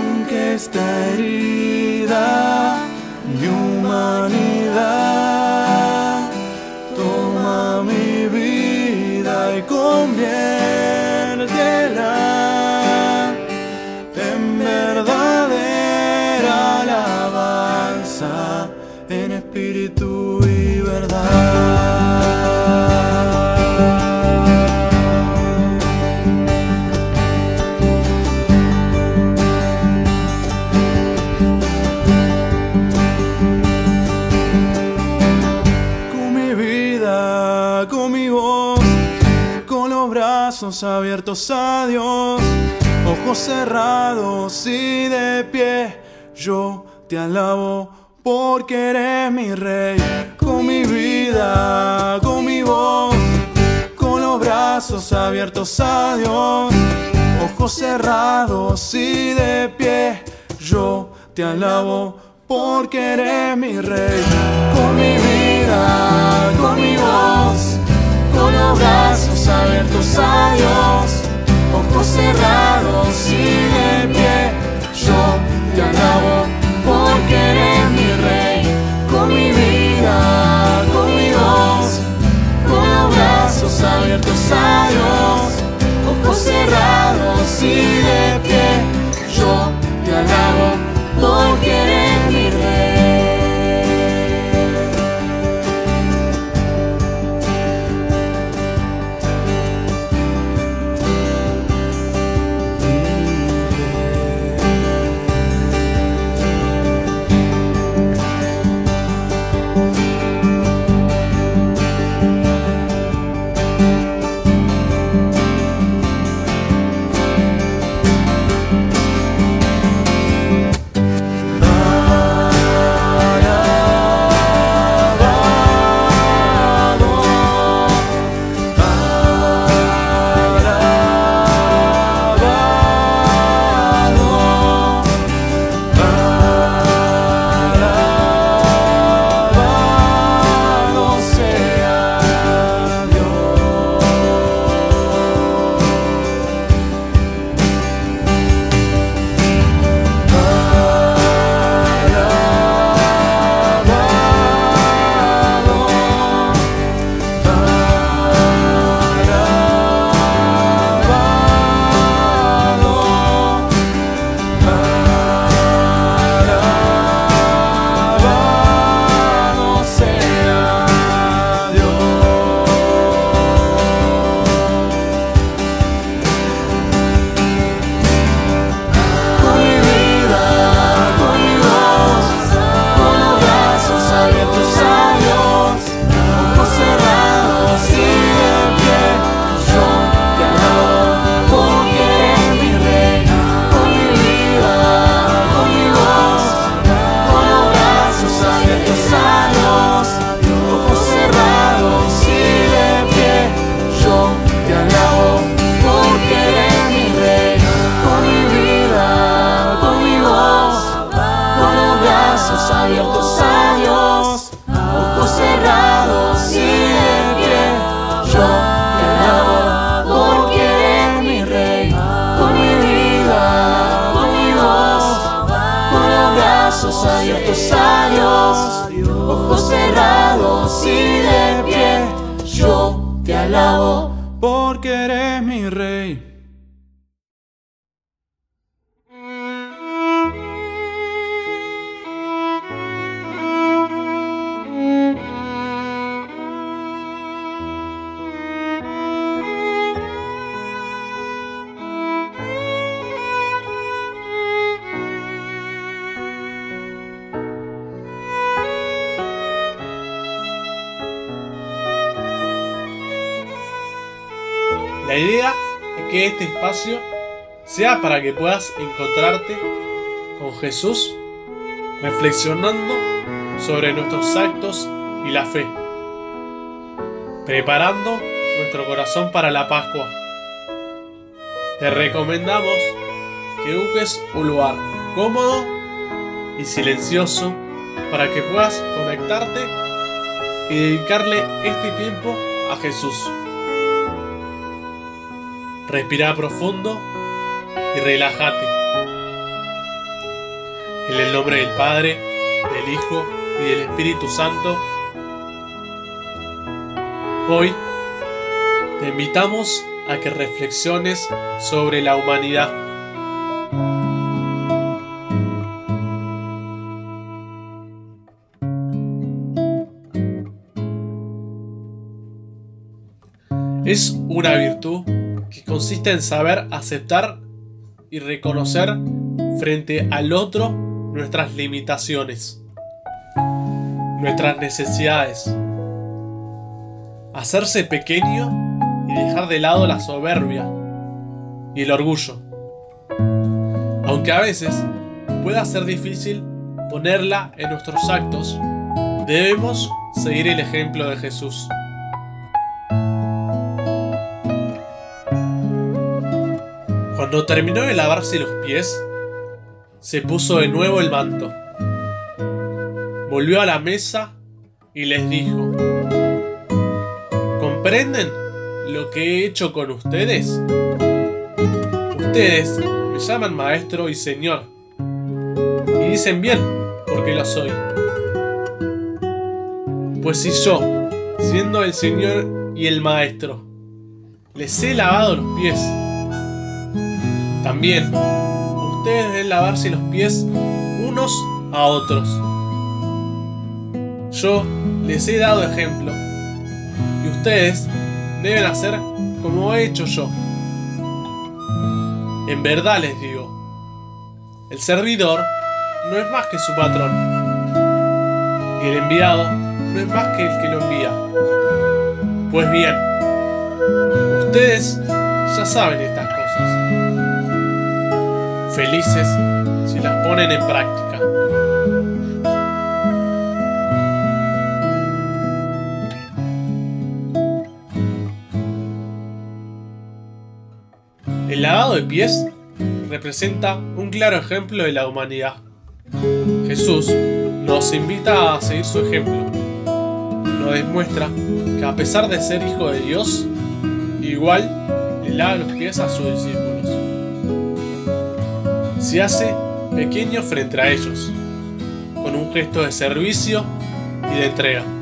aunque está herida mi humanidad, toma mi vida y conviértela brazos abiertos a Dios, ojos cerrados y de pie, yo te alabo porque eres mi rey, con mi vida, con mi voz, con los brazos abiertos a Dios, ojos cerrados y de pie, yo te alabo porque eres mi rey, con mi vida, con mi voz, con los brazos abiertos a Dios, ojos cerrados y de pie, yo te alabo porque eres mi rey, con mi vida, con mi voz, con los brazos abiertos a Dios, ojos cerrados y brazos abiertos a Dios, ojos cerrados y de pie, yo te alabo porque eres mi rey. Sea para que puedas encontrarte con Jesús reflexionando sobre nuestros actos y la fe, preparando nuestro corazón para la Pascua. Te recomendamos que busques un lugar cómodo y silencioso para que puedas conectarte y dedicarle este tiempo a Jesús. Respira profundo y relájate. En el nombre del Padre, del Hijo y del Espíritu Santo, hoy te invitamos a que reflexiones sobre la humanidad. Es una virtud que consiste en saber aceptar y reconocer frente al otro nuestras limitaciones, nuestras necesidades, hacerse pequeño y dejar de lado la soberbia y el orgullo. Aunque a veces pueda ser difícil ponerla en nuestros actos, debemos seguir el ejemplo de Jesús. Cuando terminó de lavarse los pies, se puso de nuevo el manto. Volvió a la mesa y les dijo, ¿comprenden lo que he hecho con ustedes? Ustedes me llaman maestro y señor. Y dicen bien, porque lo soy. Pues si yo, siendo el señor y el maestro, les he lavado los pies, también, ustedes deben lavarse los pies unos a otros. Yo les he dado ejemplo y ustedes deben hacer como he hecho yo. En verdad les digo, el servidor no es más que su patrón y el enviado no es más que el que lo envía. Pues bien, ustedes ya saben estas felices si las ponen en práctica. El lavado de pies representa un claro ejemplo de la humanidad. Jesús nos invita a seguir su ejemplo. Nos demuestra que a pesar de ser hijo de Dios, igual le lava los pies a sus discípulos se hace pequeño frente a ellos, con un gesto de servicio y de entrega.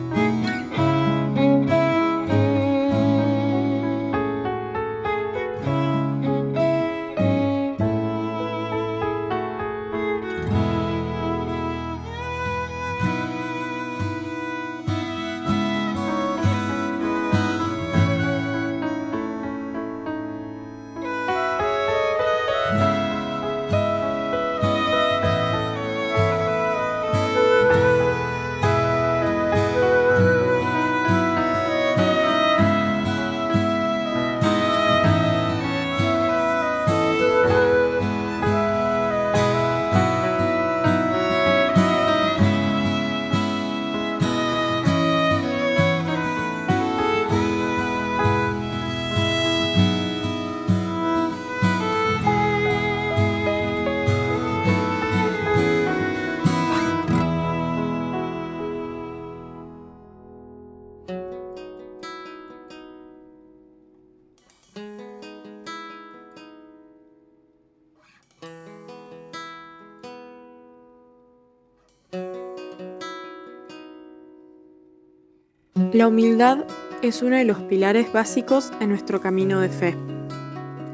La humildad es uno de los pilares básicos en nuestro camino de fe.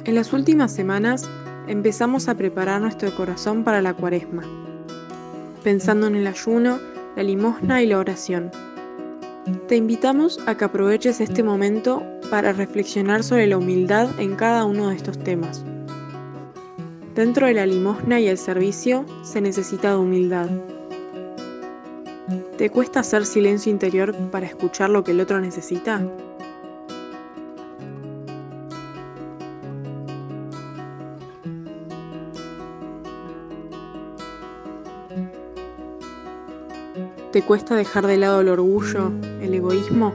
En las últimas semanas empezamos a preparar nuestro corazón para la cuaresma, pensando en el ayuno, la limosna y la oración. Te invitamos a que aproveches este momento para reflexionar sobre la humildad en cada uno de estos temas. Dentro de la limosna y el servicio se necesita de humildad. ¿Te cuesta hacer silencio interior para escuchar lo que el otro necesita? ¿Te cuesta dejar de lado el orgullo, el egoísmo?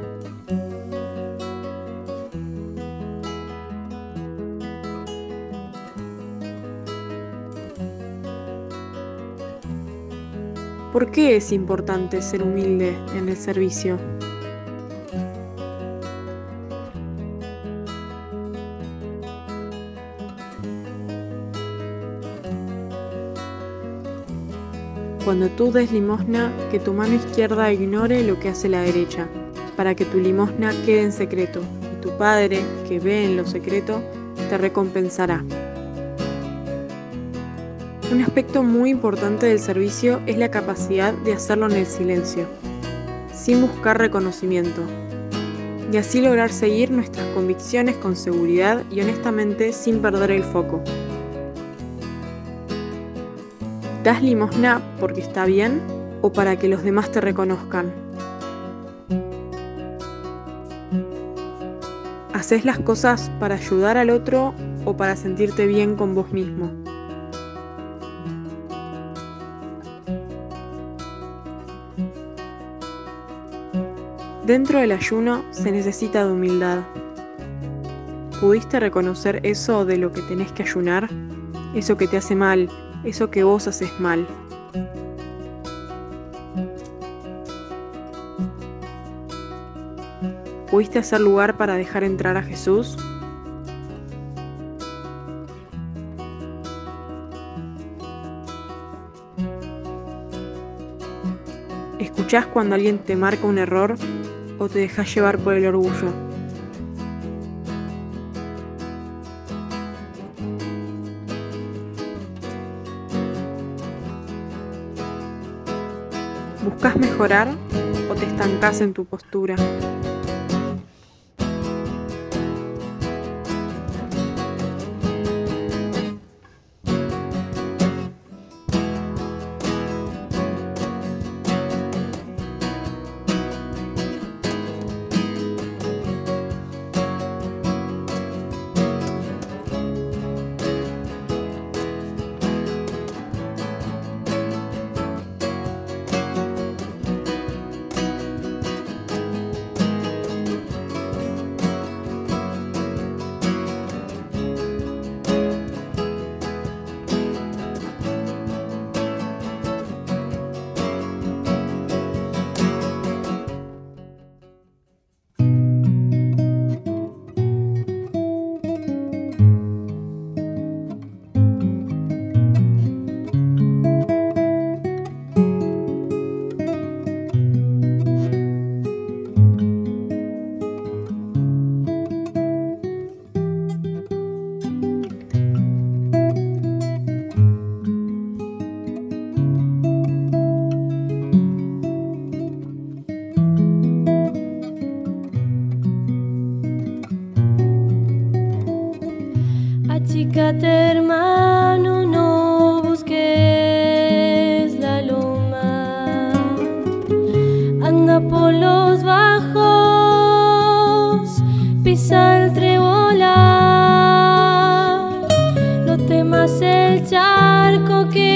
¿Por qué es importante ser humilde en el servicio? Cuando tú des limosna, que tu mano izquierda ignore lo que hace la derecha, para que tu limosna quede en secreto, y tu Padre, que ve en lo secreto, te recompensará. Un aspecto muy importante del servicio es la capacidad de hacerlo en el silencio, sin buscar reconocimiento, y así lograr seguir nuestras convicciones con seguridad y honestamente sin perder el foco. ¿Das limosna porque está bien o para que los demás te reconozcan? ¿Haces las cosas para ayudar al otro o para sentirte bien con vos mismo? Dentro del ayuno se necesita de humildad. ¿Pudiste reconocer eso de lo que tenés que ayunar? Eso que te hace mal, eso que vos haces mal. ¿Pudiste hacer lugar para dejar entrar a Jesús? ¿Escuchás cuando alguien te marca un error o te dejas llevar por el orgullo? ¿Buscas mejorar o te estancas en tu postura? Temas el charco que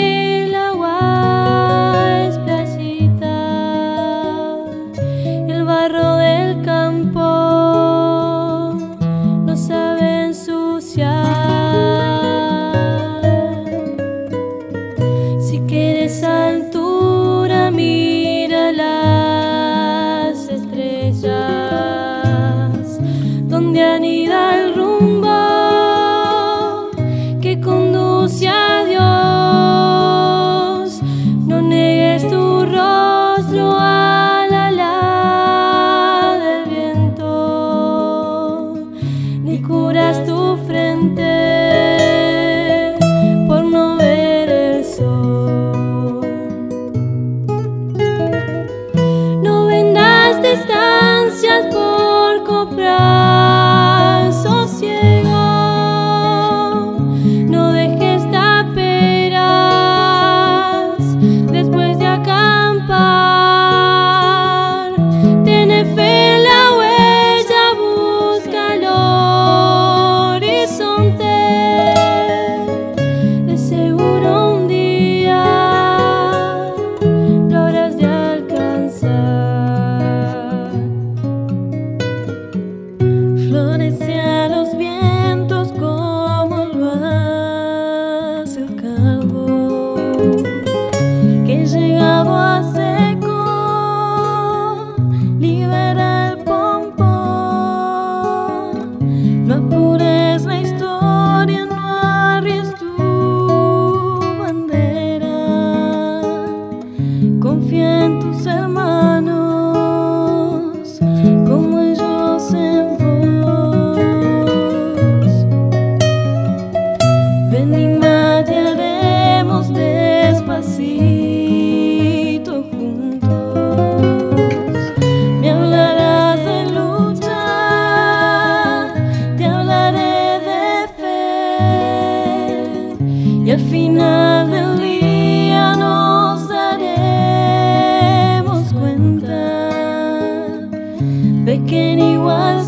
de que en igual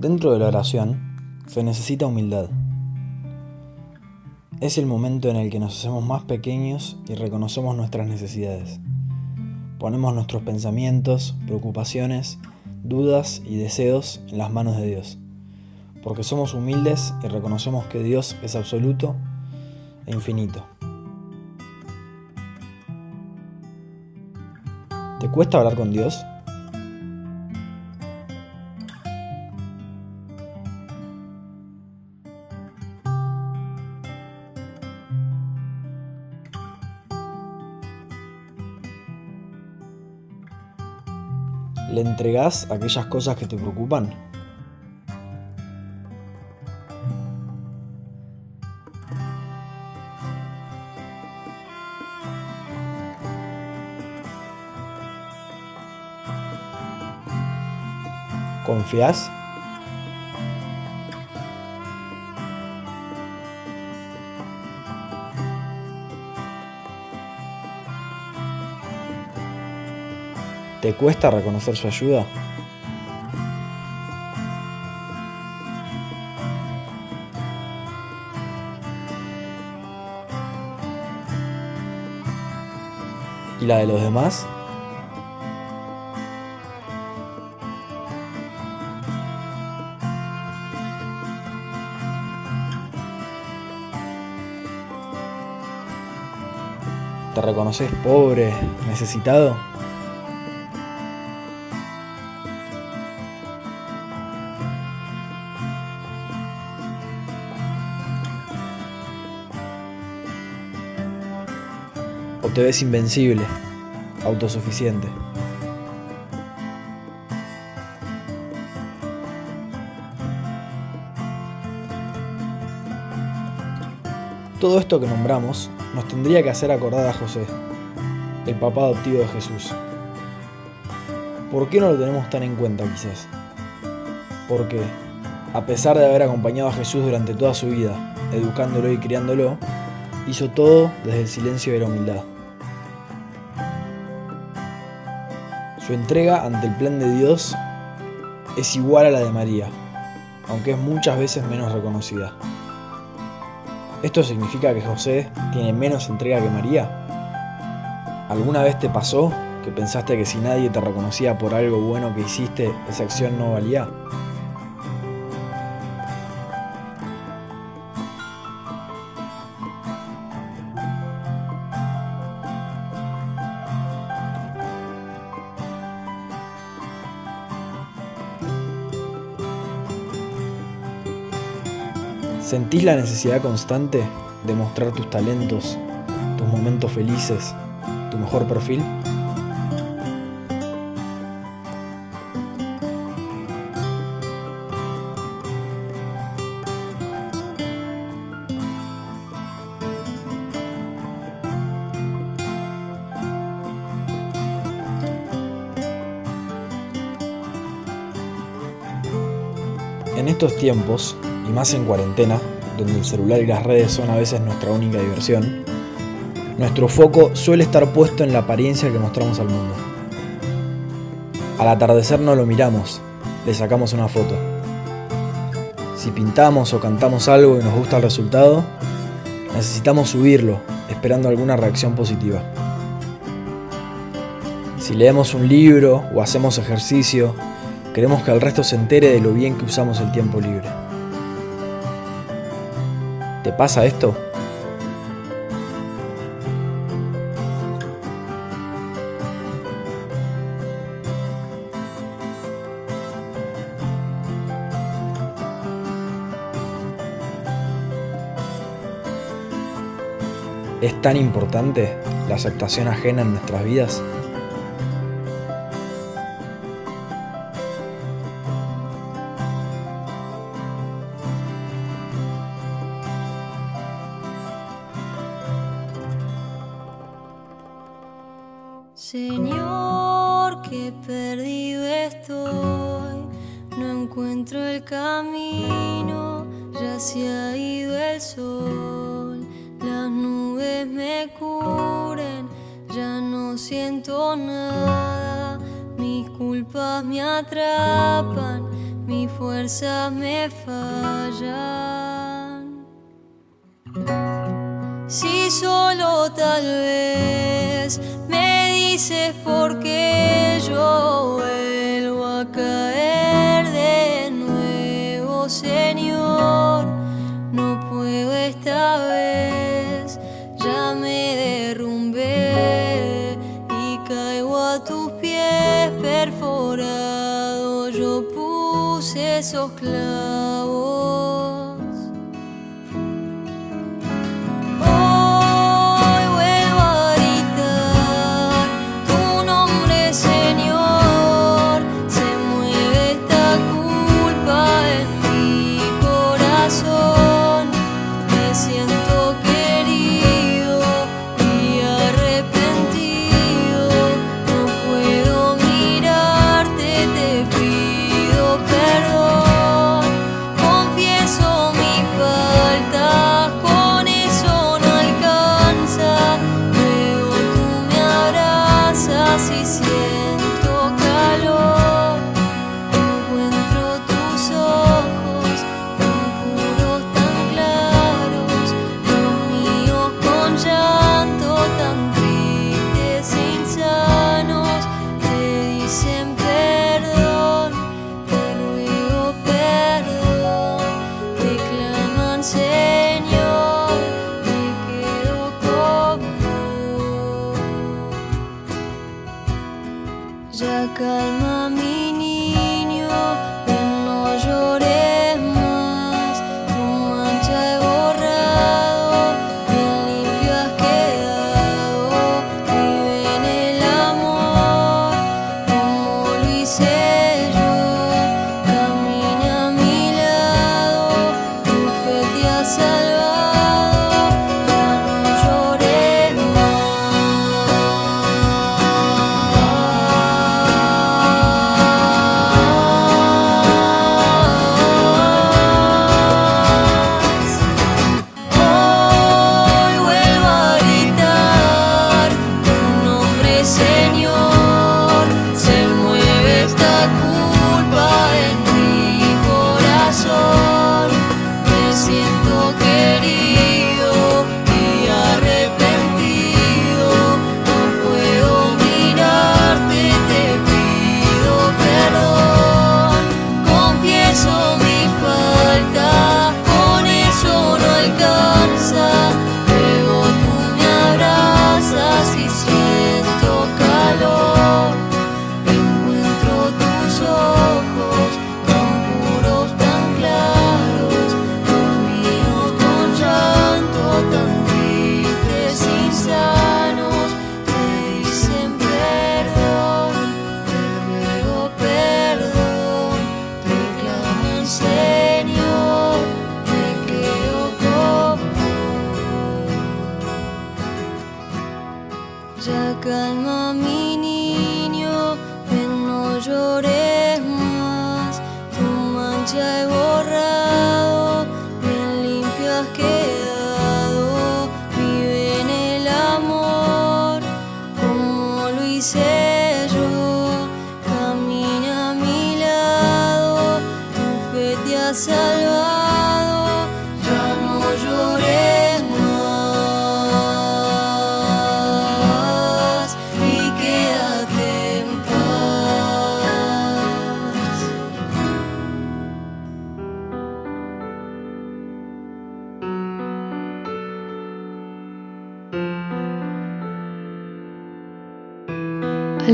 Dentro de la oración se necesita humildad. Es el momento en el que nos hacemos más pequeños y reconocemos nuestras necesidades. Ponemos nuestros pensamientos, preocupaciones, dudas y deseos en las manos de Dios. Porque somos humildes y reconocemos que Dios es absoluto e infinito. ¿Te cuesta hablar con Dios? ¿Le entregás aquellas cosas que te preocupan? ¿Confías? ¿Te cuesta reconocer su ayuda? ¿Y la de los demás? ¿Te reconoces pobre, necesitado? Te ves invencible, autosuficiente? Todo esto que nombramos nos tendría que hacer acordar a José, el papá adoptivo de Jesús. ¿Por qué no lo tenemos tan en cuenta quizás? Porque, a pesar de haber acompañado a Jesús durante toda su vida, educándolo y criándolo, hizo todo desde el silencio y la humildad. Su entrega ante el plan de Dios es igual a la de María, aunque es muchas veces menos reconocida. ¿Esto significa que José tiene menos entrega que María? ¿Alguna vez te pasó que pensaste que si nadie te reconocía por algo bueno que hiciste, esa acción no valía? ¿Sentís la necesidad constante demostrar tus talentos, tus momentos felices, tu mejor perfil? En estos tiempos, y más en cuarentena, donde el celular y las redes son a veces nuestra única diversión, nuestro foco suele estar puesto en la apariencia que mostramos al mundo. Al atardecer no lo miramos, le sacamos una foto. Si pintamos o cantamos algo y nos gusta el resultado, necesitamos subirlo, esperando alguna reacción positiva. Si leemos un libro o hacemos ejercicio, queremos que el resto se entere de lo bien que usamos el tiempo libre. ¿Te pasa esto? ¿Es tan importante la aceptación ajena en nuestras vidas? Señor, que perdido estoy, no encuentro el camino, ya se ha ido el sol, las nubes me cubren, ya no siento nada, mis culpas me atrapan, mis fuerzas me fallan. Si solo tal vez dices por qué yo vuelvo a caer de nuevo, Señor, no puedo esta vez, ya me derrumbé y caigo a tus pies perforado, yo puse esos clavos.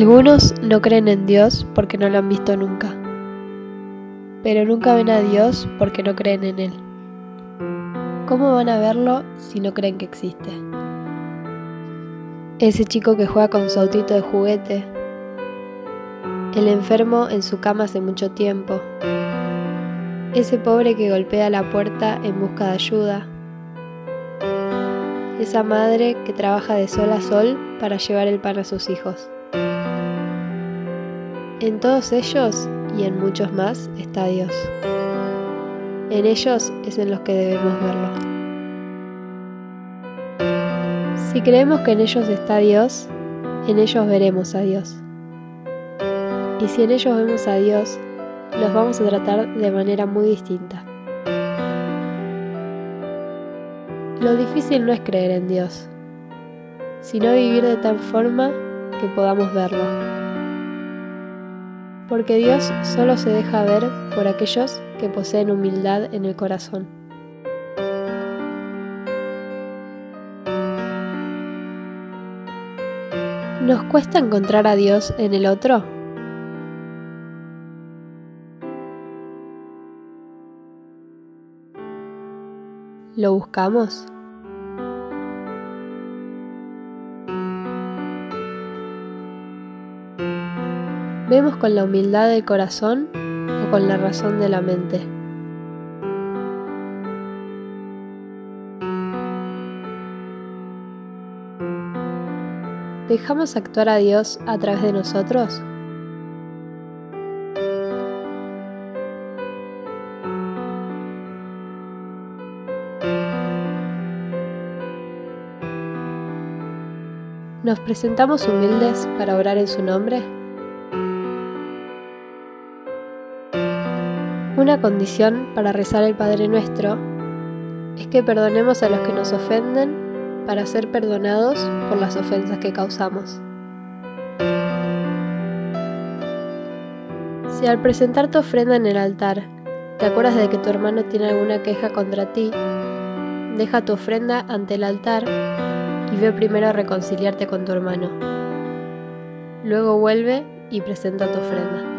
Algunos no creen en Dios porque no lo han visto nunca, pero nunca ven a Dios porque no creen en Él. ¿Cómo van a verlo si no creen que existe? Ese chico que juega con su autito de juguete, el enfermo en su cama hace mucho tiempo, ese pobre que golpea la puerta en busca de ayuda, esa madre que trabaja de sol a sol para llevar el pan a sus hijos. En todos ellos y en muchos más está Dios. En ellos es en los que debemos verlo. Si creemos que en ellos está Dios, en ellos veremos a Dios. Y si en ellos vemos a Dios, los vamos a tratar de manera muy distinta. Lo difícil no es creer en Dios, sino vivir de tal forma que podamos verlo. Porque Dios solo se deja ver por aquellos que poseen humildad en el corazón. ¿Nos cuesta encontrar a Dios en el otro? ¿Lo buscamos? ¿Vemos con la humildad del corazón o con la razón de la mente? ¿Dejamos actuar a Dios a través de nosotros? ¿Nos presentamos humildes para orar en su nombre? Una condición para rezar el Padre Nuestro es que perdonemos a los que nos ofenden para ser perdonados por las ofensas que causamos. Si al presentar tu ofrenda en el altar te acuerdas de que tu hermano tiene alguna queja contra ti, deja tu ofrenda ante el altar y ve primero a reconciliarte con tu hermano. Luego vuelve y presenta tu ofrenda.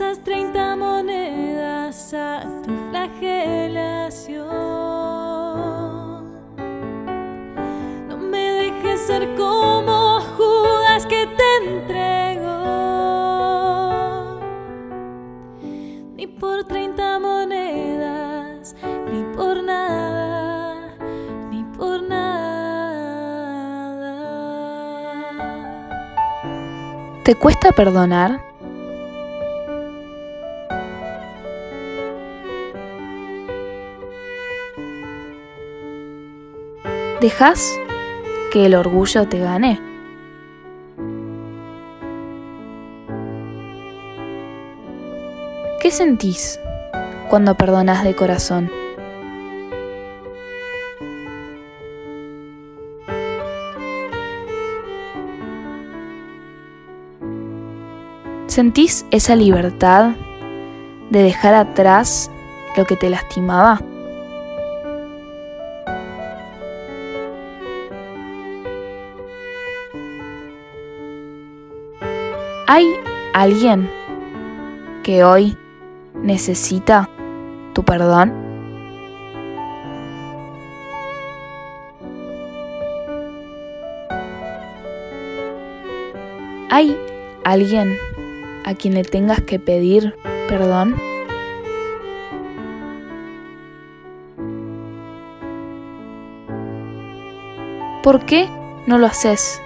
esas 30 monedas a tu flagelación. No me dejes ser como Judas que te entregó, ni por 30 monedas, ni por nada, ni por nada. ¿Te cuesta perdonar? ¿Dejas que el orgullo te gane? ¿Qué sentís cuando perdonas de corazón? ¿Sentís esa libertad de dejar atrás lo que te lastimaba? ¿Hay alguien que hoy necesita tu perdón? ¿Hay alguien a quien le tengas que pedir perdón? ¿Por qué no lo haces?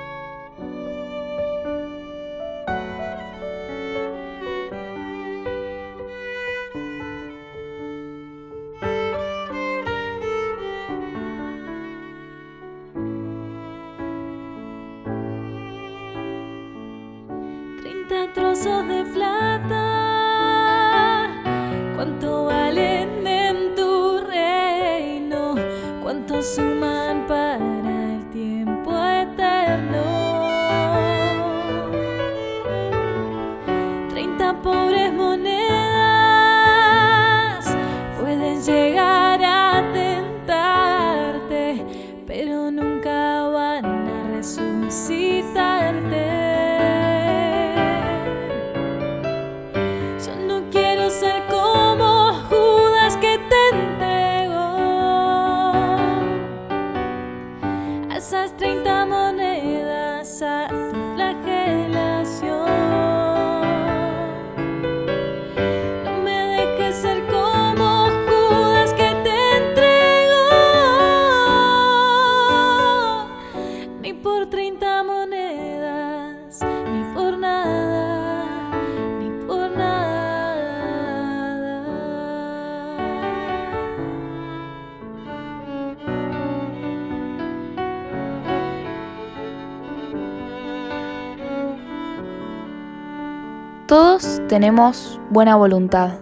Tenemos buena voluntad.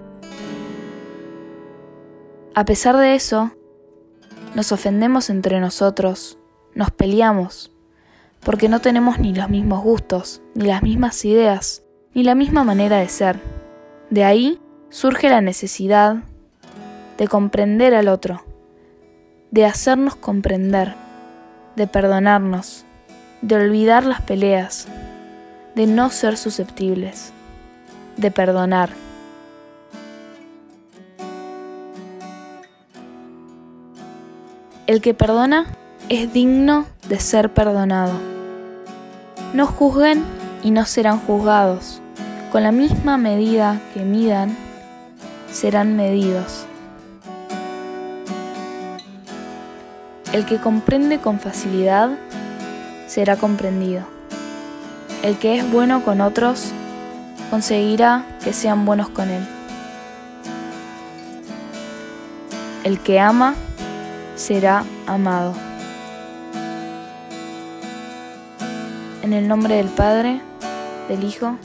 A pesar de eso, nos ofendemos entre nosotros, nos peleamos, porque no tenemos ni los mismos gustos, ni las mismas ideas, ni la misma manera de ser. De ahí surge la necesidad de comprender al otro, de hacernos comprender, de perdonarnos, de olvidar las peleas, de no ser susceptibles, de perdonar. El que perdona es digno de ser perdonado. No juzguen y no serán juzgados. Con la misma medida que midan, serán medidos. El que comprende con facilidad, será comprendido. El que es bueno con otros, conseguirá que sean buenos con él. El que ama, será amado. En el nombre del Padre, del Hijo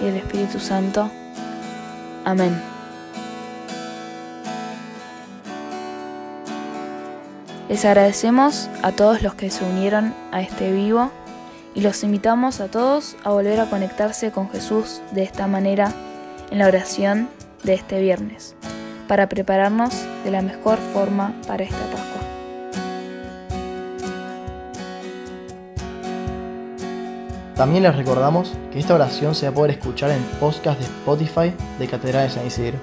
y del Espíritu Santo. Amén. Les agradecemos a todos los que se unieron a este vivo y los invitamos a todos a volver a conectarse con Jesús de esta manera en la oración de este viernes, para prepararnos de la mejor forma para esta Pascua. También les recordamos que esta oración se va a poder escuchar en podcast de Spotify de Catedral de San Isidro.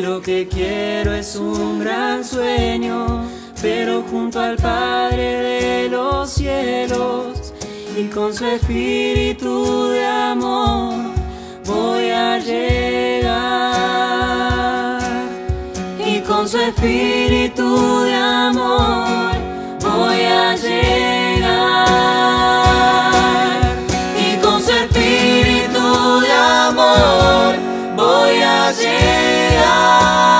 lo que quiero es un gran sueño, pero junto al Padre de los cielos y con su espíritu de amor voy a llegar. Y con su espíritu de amor voy a llegar. Y con su espíritu de amor voy a llegar. lá.